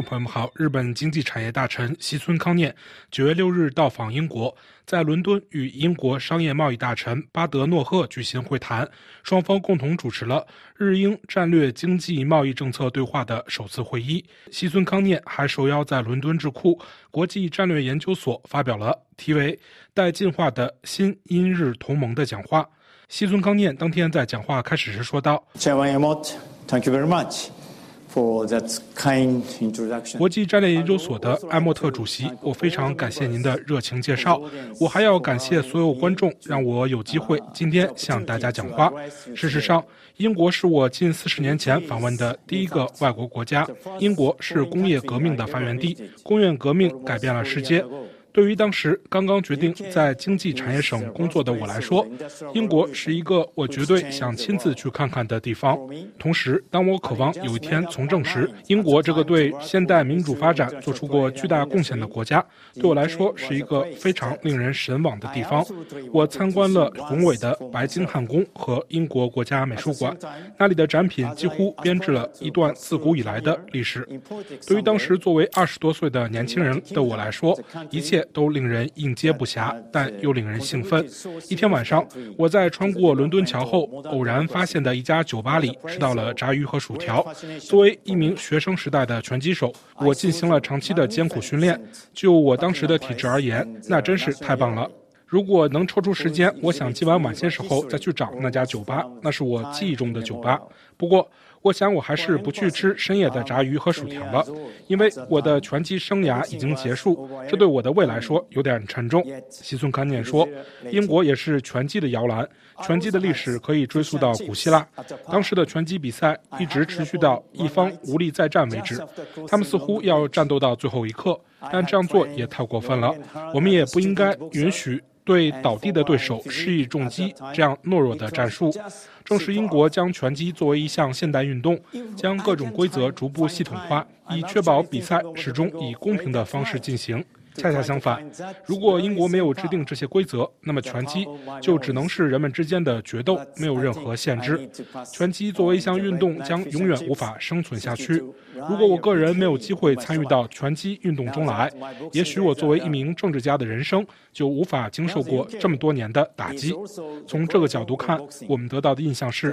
朋友们好，日本经济产业大臣西村康念九月六日到访英国，在伦敦与英国商业贸易大臣巴德诺赫举行会谈，双方共同主持了日英战略经济贸易政策对话的首次会议。西村康念还受邀在伦敦智库国际战略研究所发表了题为《待进化的新英日同盟》的讲话。西村康念当天在讲话开始时说道。”国际战略研究所的艾莫特主席，我非常感谢您的热情介绍。我还要感谢所有观众，让我有机会今天向大家讲话。事实上，英国是我近四十年前访问的第一个外国国家。英国是工业革命的发源地，工业革命改变了世界。对于当时刚刚决定在经济产业省工作的我来说，英国是一个我绝对想亲自去看看的地方。同时，当我渴望有一天从政时，英国这个对现代民主发展做出过巨大贡献的国家，对我来说是一个非常令人神往的地方。我参观了宏伟的白金汉宫和英国国家美术馆，那里的展品几乎编织了一段自古以来的历史。对于当时作为二十多岁的年轻人的我来说，一切。都令人应接不暇，但又令人兴奋。一天晚上，我在穿过伦敦桥后，偶然发现的一家酒吧里吃到了炸鱼和薯条。作为一名学生时代的拳击手，我进行了长期的艰苦训练。就我当时的体质而言，那真是太棒了。如果能抽出时间，我想今晚晚些时候再去找那家酒吧，那是我记忆中的酒吧。不过，我想我还是不去吃深夜的炸鱼和薯条了，因为我的拳击生涯已经结束，这对我的胃来说有点沉重。西村康念说：“英国也是拳击的摇篮，拳击的历史可以追溯到古希腊，当时的拳击比赛一直持续到一方无力再战为止。他们似乎要战斗到最后一刻，但这样做也太过分了。我们也不应该允许。”对倒地的对手施以重击，这样懦弱的战术，正是英国将拳击作为一项现代运动，将各种规则逐步系统化，以确保比赛始终以公平的方式进行。恰恰相反，如果英国没有制定这些规则，那么拳击就只能是人们之间的决斗，没有任何限制。拳击作为一项运动，将永远无法生存下去。如果我个人没有机会参与到拳击运动中来，也许我作为一名政治家的人生就无法经受过这么多年的打击。从这个角度看，我们得到的印象是，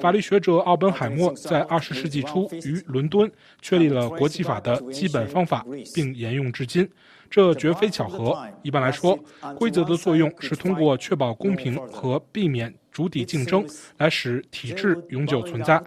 法律学者奥本海默在二十世纪初于伦敦确立了国际法的基本方法，并沿用至今。这绝非巧合。一般来说，规则的作用是通过确保公平和避免主体竞争，来使体制永久存在。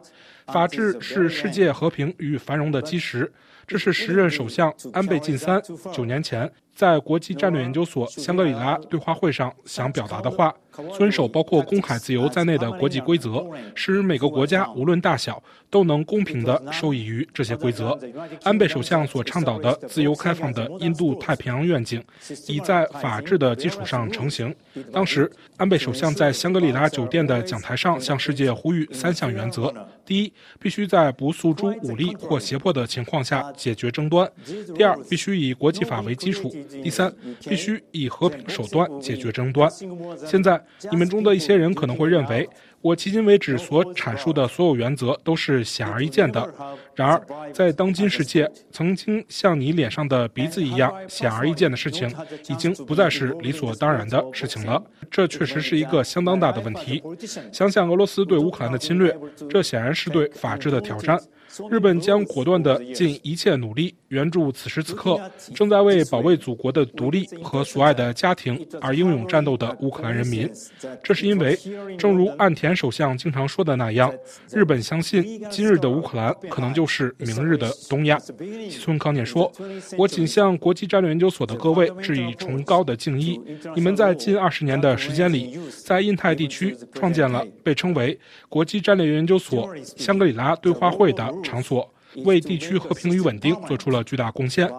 法治是世界和平与繁荣的基石。这是时任首相安倍晋三九年前在国际战略研究所香格里拉对话会上想表达的话。遵守包括公海自由在内的国际规则，使每个国家无论大小都能公平地受益于这些规则。安倍首相所倡导的自由开放的印度太平洋愿景，已在法治的基础上成型。当时，安倍首相在香格里拉酒店的讲台上向世界呼吁三项原则：第一，必须在不诉诸武力或胁迫的情况下解决争端；第二，必须以国际法为基础；第三，必须以和平手段解决争端。现在。你们中的一些人可能会认为，我迄今为止所阐述的所有原则都是显而易见的。然而，在当今世界，曾经像你脸上的鼻子一样显而易见的事情，已经不再是理所当然的事情了。这确实是一个相当大的问题。想想俄罗斯对乌克兰的侵略，这显然是对法治的挑战。日本将果断地尽一切努力援助此时此刻正在为保卫祖国的独立和所爱的家庭而英勇战斗的乌克兰人民。这是因为，正如岸田首相经常说的那样，日本相信今日的乌克兰可能就是明日的东亚。西村康介说：“我仅向国际战略研究所的各位致以崇高的敬意。你们在近二十年的时间里，在印太地区创建了被称为国际战略研究所香格里拉对话会的。”场所为地区和平与稳定做出了巨大贡献。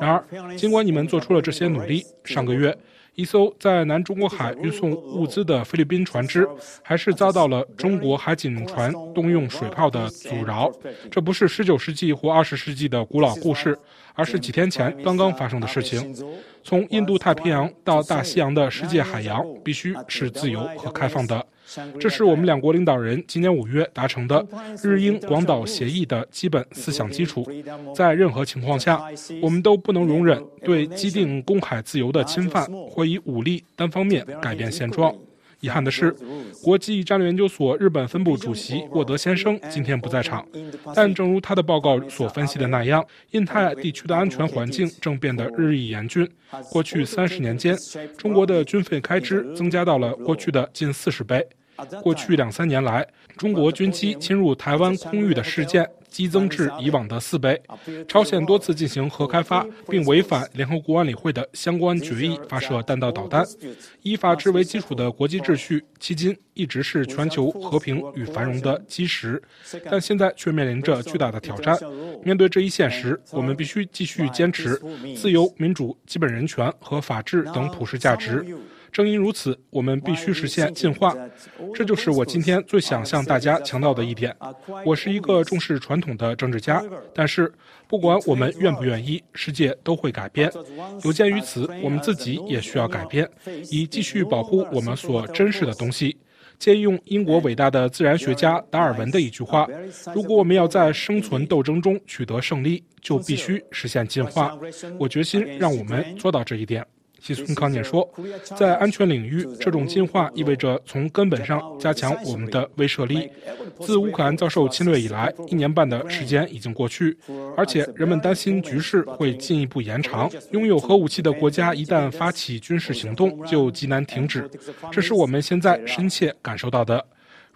然而，尽管你们做出了这些努力，上个月一艘在南中国海运送物资的菲律宾船只还是遭到了中国海警船动用水炮的阻挠。这不是19世纪或20世纪的古老故事，而是几天前刚刚发生的事情。从印度太平洋到大西洋的世界海洋必须是自由和开放的。这是我们两国领导人今年五月达成的日英广岛协议的基本思想基础。在任何情况下，我们都不能容忍对既定公海自由的侵犯或以武力单方面改变现状。遗憾的是，国际战略研究所日本分部主席沃德先生今天不在场。但正如他的报告所分析的那样，印太地区的安全环境正变得日益严峻。过去三十年间，中国的军费开支增加到了过去的近四十倍。过去两三年来，中国军机侵入台湾空域的事件。激增至以往的四倍。朝鲜多次进行核开发，并违反联合国安理会的相关决议发射弹道导弹。以法治为基础的国际秩序，迄今一直是全球和平与繁荣的基石，但现在却面临着巨大的挑战。面对这一现实，我们必须继续坚持自由、民主、基本人权和法治等普世价值。正因如此，我们必须实现进化。这就是我今天最想向大家强调的一点。我是一个重视传统的政治家，但是不管我们愿不愿意，世界都会改变。有鉴于此，我们自己也需要改变，以继续保护我们所珍视的东西。借用英国伟大的自然学家达尔文的一句话：“如果我们要在生存斗争中取得胜利，就必须实现进化。”我决心让我们做到这一点。西村康介说，在安全领域，这种进化意味着从根本上加强我们的威慑力。自乌克兰遭受侵略以来，一年半的时间已经过去，而且人们担心局势会进一步延长。拥有核武器的国家一旦发起军事行动，就极难停止。这是我们现在深切感受到的。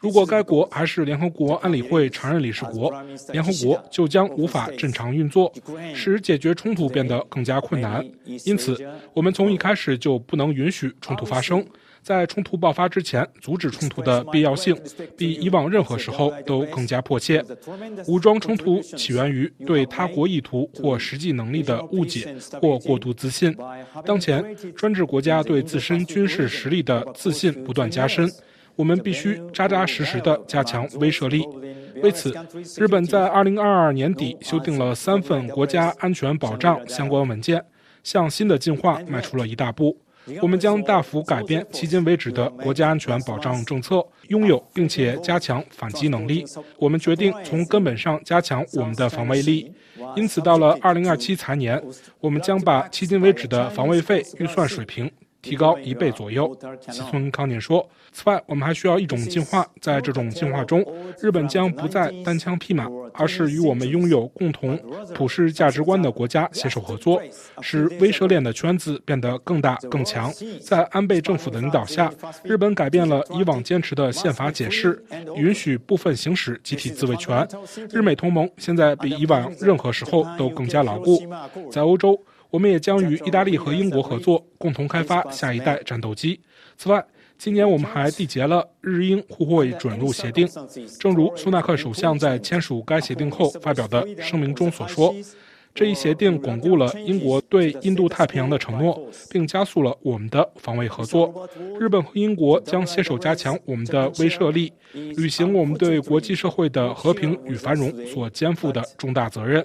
如果该国还是联合国安理会常任理事国，联合国就将无法正常运作，使解决冲突变得更加困难。因此，我们从一开始就不能允许冲突发生。在冲突爆发之前，阻止冲突的必要性比以往任何时候都更加迫切。武装冲突起源于对他国意图或实际能力的误解或过度自信。当前，专制国家对自身军事实力的自信不断加深。我们必须扎扎实实地加强威慑力。为此，日本在2022年底修订了三份国家安全保障相关文件，向新的进化迈出了一大步。我们将大幅改变迄今为止的国家安全保障政策，拥有并且加强反击能力。我们决定从根本上加强我们的防卫力。因此，到了2027财年，我们将把迄今为止的防卫费预算水平。提高一倍左右，西村康宁说。此外，我们还需要一种进化，在这种进化中，日本将不再单枪匹马，而是与我们拥有共同普世价值观的国家携手合作，使威慑链的圈子变得更大更强。在安倍政府的领导下，日本改变了以往坚持的宪法解释，允许部分行使集体自卫权。日美同盟现在比以往任何时候都更加牢固。在欧洲。我们也将与意大利和英国合作，共同开发下一代战斗机。此外，今年我们还缔结了日英互惠准入协定。正如苏纳克首相在签署该协定后发表的声明中所说。这一协定巩固了英国对印度太平洋的承诺，并加速了我们的防卫合作。日本和英国将携手加强我们的威慑力，履行我们对国际社会的和平与繁荣所肩负的重大责任。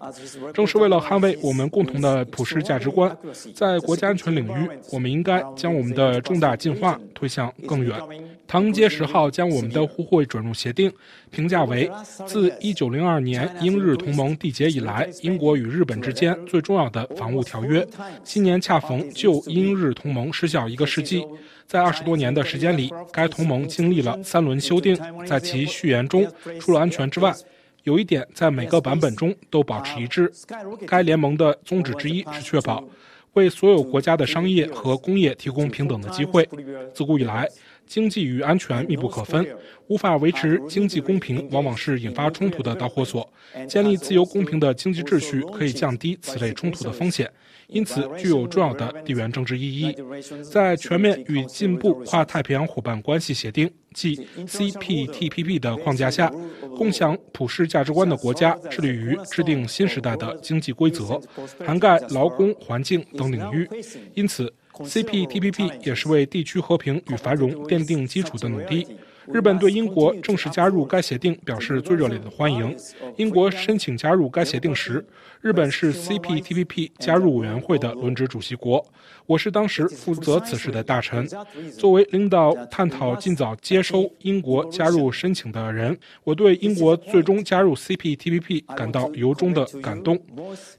正是为了捍卫我们共同的普世价值观，在国家安全领域，我们应该将我们的重大进化推向更远。唐街十号将我们的互惠准入协定评价为自1902年英日同盟缔结以来，英国与日本之间最重要的防务条约。今年恰逢旧英日同盟失效一个世纪，在二十多年的时间里，该同盟经历了三轮修订。在其序言中，除了安全之外，有一点在每个版本中都保持一致：该联盟的宗旨之一是确保为所有国家的商业和工业提供平等的机会。自古以来。经济与安全密不可分，无法维持经济公平，往往是引发冲突的导火索。建立自由公平的经济秩序，可以降低此类冲突的风险，因此具有重要的地缘政治意义。在全面与进步跨太平洋伙伴关系协定即 CPTPP 的框架下，共享普世价值观的国家致力于制定新时代的经济规则，涵盖劳工、环境等领域。因此。CPTPP 也是为地区和平与繁荣奠定基础的努力。日本对英国正式加入该协定表示最热烈的欢迎。英国申请加入该协定时，日本是 CPTPP 加入委员会的轮值主席国。我是当时负责此事的大臣。作为领导探讨尽早接收英国加入申请的人，我对英国最终加入 CPTPP 感到由衷的感动。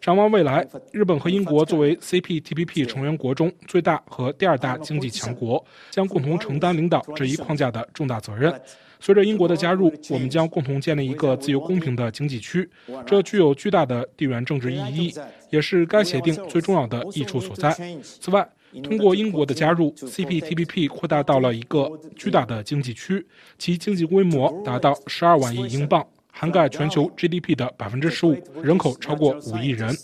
展望未来，日本和英国作为 CPTPP 成员国中最大和第二大经济强国，将共同承担领导这一框架的重大责任。任随着英国的加入，我们将共同建立一个自由公平的经济区，这具有巨大的地缘政治意义，也是该协定最重要的益处所在。此外，通过英国的加入，CPTPP 扩大到了一个巨大的经济区，其经济规模达到十二万亿英镑，涵盖全球 GDP 的百分之十五，人口超过五亿人。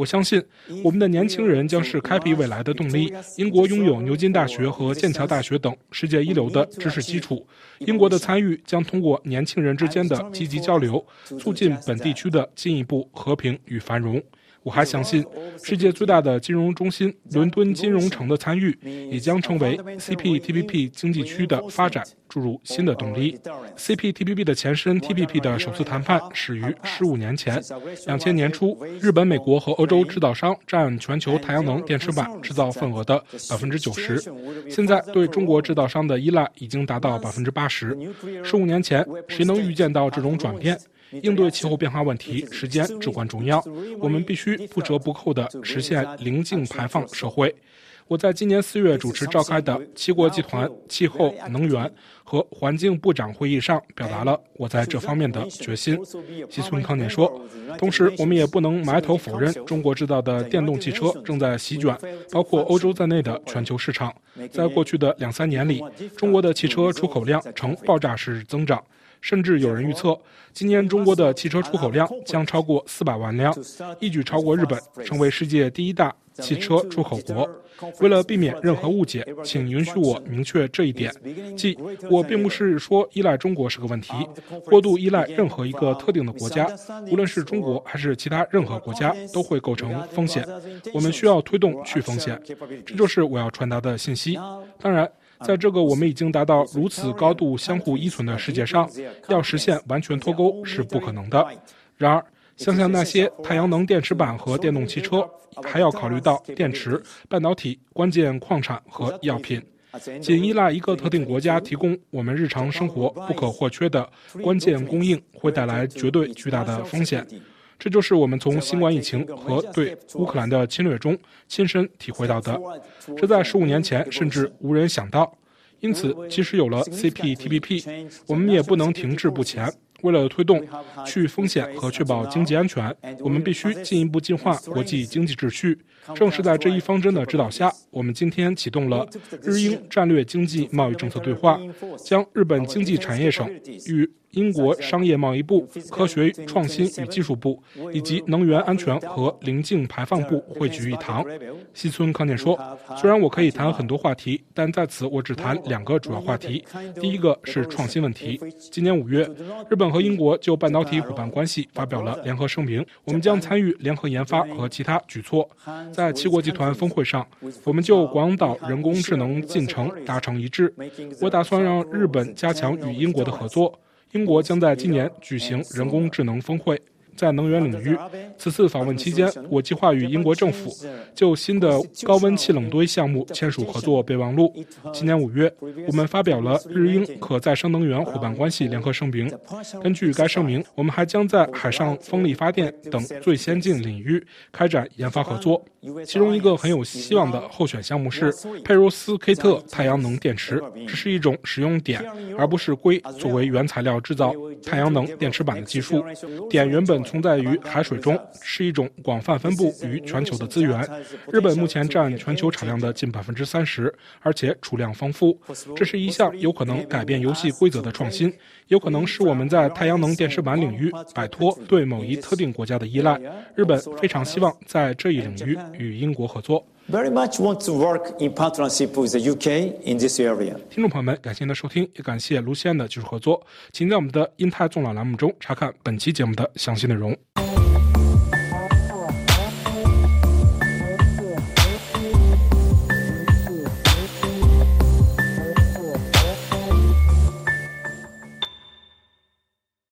我相信，我们的年轻人将是开辟未来的动力。英国拥有牛津大学和剑桥大学等世界一流的知识基础，英国的参与将通过年轻人之间的积极交流，促进本地区的进一步和平与繁荣。我还相信，世界最大的金融中心伦敦金融城的参与，也将成为 CPTPP 经济区的发展注入新的动力。CPTPP 的前身 TPP 的首次谈判始于十五年前，两千年初，日本、美国和欧洲制造商占全球太阳能电池板制造份额的百分之九十，现在对中国制造商的依赖已经达到百分之八十。十五年前，谁能预见到这种转变？应对气候变化问题，时间至关重要。我们必须不折不扣地实现零净排放社会。我在今年四月主持召开的七国集团气候、能源和环境部长会议上，表达了我在这方面的决心。西村康稔说：“同时，我们也不能埋头否认，中国制造的电动汽车正在席卷包括欧洲在内的全球市场。在过去的两三年里，中国的汽车出口量呈爆炸式增长。”甚至有人预测，今年中国的汽车出口量将超过四百万辆，一举超过日本，成为世界第一大汽车出口国。为了避免任何误解，请允许我明确这一点：即我并不是说依赖中国是个问题，过度依赖任何一个特定的国家，无论是中国还是其他任何国家，都会构成风险。我们需要推动去风险，这就是我要传达的信息。当然。在这个我们已经达到如此高度相互依存的世界上，要实现完全脱钩是不可能的。然而，想想那些太阳能电池板和电动汽车，还要考虑到电池、半导体、关键矿产和药品。仅依赖一个特定国家提供我们日常生活不可或缺的关键供应，会带来绝对巨大的风险。这就是我们从新冠疫情和对乌克兰的侵略中亲身体会到的。这在十五年前甚至无人想到。因此，即使有了 CPTPP，我们也不能停滞不前。为了推动去风险和确保经济安全，我们必须进一步进化国际经济秩序。正是在这一方针的指导下，我们今天启动了日英战略经济贸易政策对话，将日本经济产业省与英国商业贸易部、科学创新与技术部以及能源安全和零净排放部汇聚一堂。西村康健说：“虽然我可以谈很多话题，但在此我只谈两个主要话题。第一个是创新问题。今年五月，日本和英国就半导体伙伴关系发表了联合声明，我们将参与联合研发和其他举措。在七国集团峰会上，我们就广岛人工智能进程达成一致。我打算让日本加强与英国的合作。”英国将在今年举行人工智能峰会。在能源领域，此次访问期间，我计划与英国政府就新的高温气冷堆项目签署合作备忘录。今年五月，我们发表了日英可再生能源伙伴关系联合声明。根据该声明，我们还将在海上风力发电等最先进领域开展研发合作。其中一个很有希望的候选项目是佩罗斯奎特太阳能电池，这是一种使用碘而不是硅作为原材料制造太阳能电池板的技术。碘原本。存在于海水中，是一种广泛分布于全球的资源。日本目前占全球产量的近百分之三十，而且储量丰富。这是一项有可能改变游戏规则的创新，有可能使我们在太阳能电池板领域摆脱对某一特定国家的依赖。日本非常希望在这一领域与英国合作。Very much want to work in partnership with the UK in this area。听众朋友们，感谢您的收听，也感谢卢西安的技术合作。请在我们的英泰纵览栏目中查看本期节目的详细内容。